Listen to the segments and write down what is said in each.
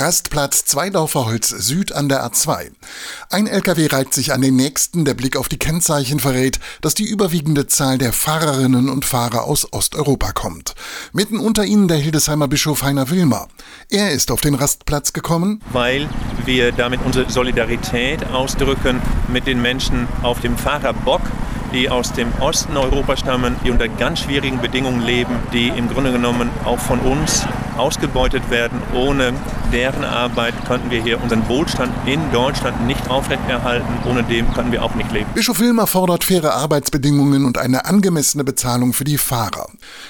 Rastplatz Zweidorfer Holz Süd an der A2. Ein LKW reiht sich an den nächsten, der Blick auf die Kennzeichen verrät, dass die überwiegende Zahl der Fahrerinnen und Fahrer aus Osteuropa kommt. Mitten unter ihnen der Hildesheimer Bischof Heiner Wilmer. Er ist auf den Rastplatz gekommen, weil wir damit unsere Solidarität ausdrücken mit den Menschen auf dem Fahrerbock, die aus dem Osten Europas stammen, die unter ganz schwierigen Bedingungen leben, die im Grunde genommen auch von uns ausgebeutet werden. Ohne deren Arbeit könnten wir hier unseren Wohlstand in Deutschland nicht aufrechterhalten. Ohne dem könnten wir auch nicht leben. Bischof Wilmer fordert faire Arbeitsbedingungen und eine angemessene Bezahlung für die Fahrer.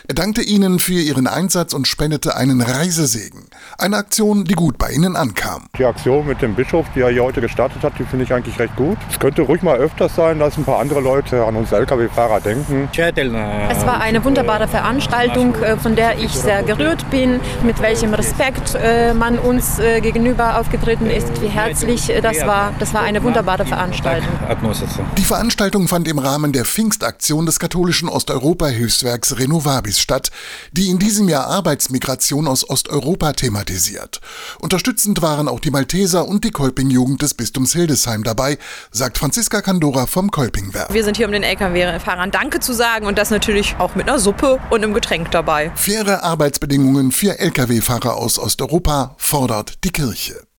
Er dankte ihnen für ihren Einsatz und spendete einen Reisesegen. Eine Aktion, die gut bei ihnen ankam. Die Aktion mit dem Bischof, die er hier heute gestartet hat, die finde ich eigentlich recht gut. Es könnte ruhig mal öfters sein, dass ein paar andere Leute an uns Lkw-Fahrer denken. Es war eine wunderbare Veranstaltung, äh, von der ich sehr gerührt bin mit welchem Respekt äh, man uns äh, gegenüber aufgetreten ist, wie herzlich. Äh, das war, das war eine wunderbare Veranstaltung. Die Veranstaltung fand im Rahmen der Pfingstaktion des katholischen Osteuropa-Hilfswerks Renovabis statt, die in diesem Jahr Arbeitsmigration aus Osteuropa thematisiert. Unterstützend waren auch die Malteser und die Kolping-Jugend des Bistums Hildesheim dabei, sagt Franziska Kandora vom Kolpingwerk. Wir sind hier, um den Lkw-Fahrern Danke zu sagen und das natürlich auch mit einer Suppe und einem Getränk dabei. Faire Arbeitsbedingungen für Lkw-Fahrer aus Osteuropa fordert die Kirche.